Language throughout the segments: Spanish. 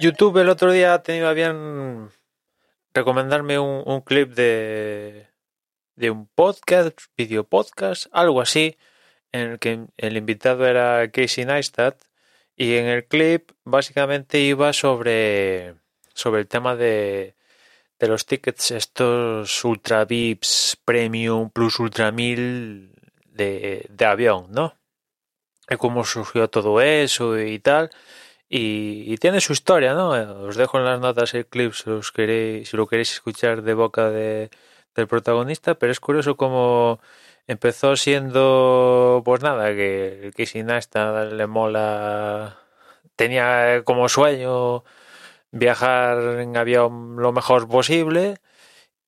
YouTube el otro día ha tenido bien recomendarme un, un clip de, de un podcast, video podcast, algo así, en el que el invitado era Casey Neistat y en el clip básicamente iba sobre, sobre el tema de, de los tickets estos Ultra VIPs, Premium, Plus Ultra 1000 de, de avión, ¿no? Y cómo surgió todo eso y tal. Y, y, tiene su historia, ¿no? Os dejo en las notas el clip si, os queréis, si lo queréis escuchar de boca de, del protagonista, pero es curioso cómo empezó siendo, pues nada, que el Neistat le mola, tenía como sueño viajar en avión lo mejor posible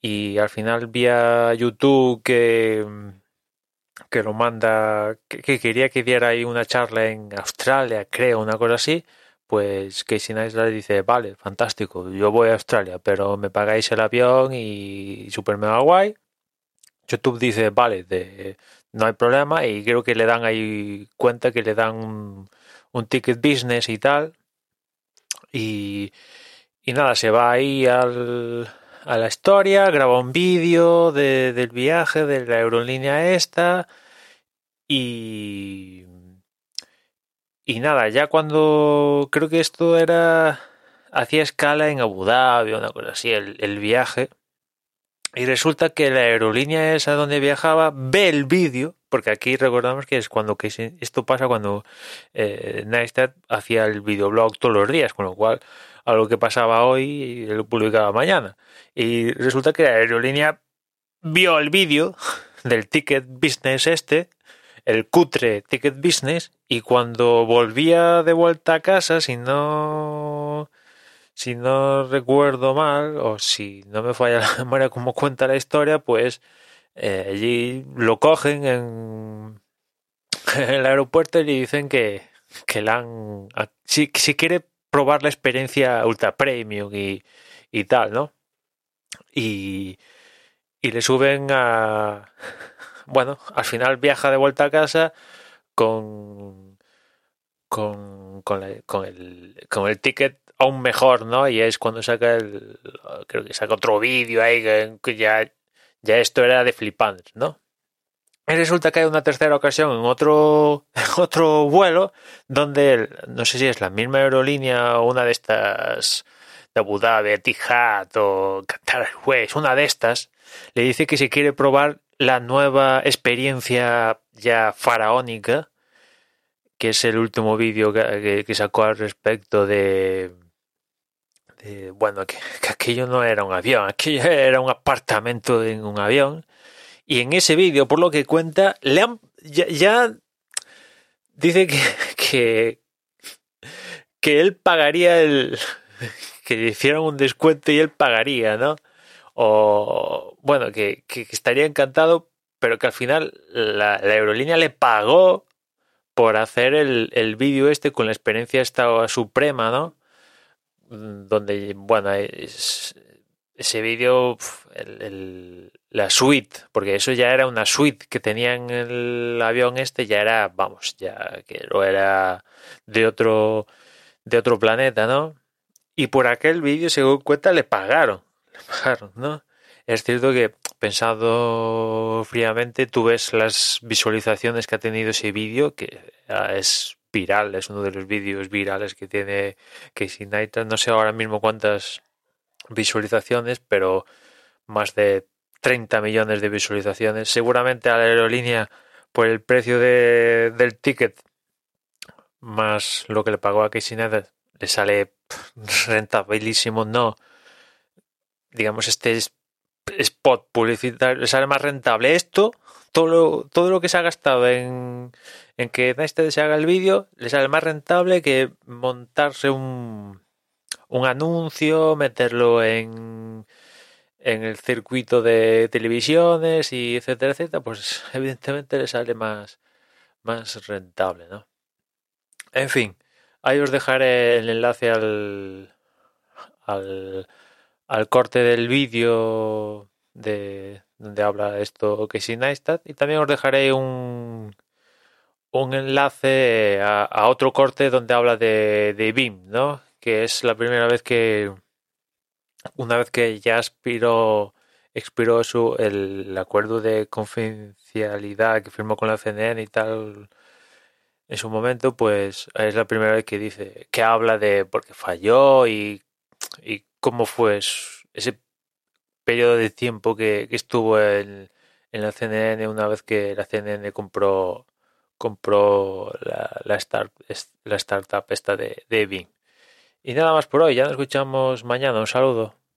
y al final vía YouTube que que lo manda, que, que, quería que diera ahí una charla en Australia, creo, una cosa así, pues Casey Neistat dice, vale, fantástico, yo voy a Australia, pero me pagáis el avión y super mega guay. YouTube dice, vale, no hay problema y creo que le dan ahí cuenta que le dan un, un ticket business y tal. Y, y nada, se va ahí al, a la historia, graba un vídeo de, del viaje de la aerolínea esta y y nada, ya cuando creo que esto era hacía escala en Abu Dhabi o una cosa así, el, el viaje y resulta que la aerolínea esa donde viajaba ve el vídeo, porque aquí recordamos que es cuando que esto pasa cuando eh, Neistat hacía el videoblog todos los días, con lo cual algo que pasaba hoy lo publicaba mañana. Y resulta que la aerolínea vio el vídeo del ticket business este, el cutre ticket business, y cuando volvía de vuelta a casa, si no si no recuerdo mal, o si no me falla la memoria como cuenta la historia, pues eh, allí lo cogen en, el aeropuerto y le dicen que, que la han... Si, si quiere probar la experiencia ultra premium y, y tal, ¿no? Y, y le suben a... Bueno, al final viaja de vuelta a casa con... Con, con, el, con el ticket aún mejor, ¿no? Y es cuando saca el. Creo que saca otro vídeo ahí que ya, ya esto era de flipantes, ¿no? Y resulta que hay una tercera ocasión en otro, otro vuelo donde no sé si es la misma aerolínea o una de estas de Abu Dhabi, Etihad o Qatar Airways, una de estas, le dice que si quiere probar la nueva experiencia ya faraónica, que es el último vídeo que, sacó al respecto de, bueno, que, que, aquello no era un avión, aquello era un apartamento en un avión. Y en ese vídeo, por lo que cuenta, le ya, dice que, que, que él pagaría el, que le hicieran un descuento y él pagaría, ¿no? O, bueno, que, que estaría encantado, pero que al final la, aerolínea le pagó por hacer el, el vídeo este con la experiencia esta suprema, ¿no? Donde, bueno, es, ese vídeo, la suite, porque eso ya era una suite que tenía en el avión este, ya era, vamos, ya que lo era de otro, de otro planeta, ¿no? Y por aquel vídeo, según cuenta, le pagaron, ¿no? Es cierto que pensando fríamente, tú ves las visualizaciones que ha tenido ese vídeo, que es viral, es uno de los vídeos virales que tiene Casey Neistat. No sé ahora mismo cuántas visualizaciones, pero más de 30 millones de visualizaciones. Seguramente a la aerolínea, por el precio de, del ticket, más lo que le pagó a Casey Neistat, le sale rentabilísimo, no. Digamos, este es spot publicitario, le sale más rentable esto, todo lo, todo lo que se ha gastado en, en que este se haga el vídeo, le sale más rentable que montarse un, un anuncio, meterlo en, en el circuito de televisiones y etcétera, etcétera, pues evidentemente le sale más, más rentable, ¿no? En fin, ahí os dejaré el enlace al, al, al corte del vídeo de donde habla esto Casey Neistat y también os dejaré un, un enlace a, otro corte donde habla de, de BIM, ¿no? Que es la primera vez que una vez que ya expiró expiró su el acuerdo de confidencialidad que firmó con la CNN y tal en su momento, pues es la primera vez que dice que habla de por qué falló y cómo fue ese periodo de tiempo que, estuvo en, en, la CNN una vez que la CNN compró compró la, start, startup esta de, de. Y nada más por hoy, ya nos escuchamos mañana, un saludo.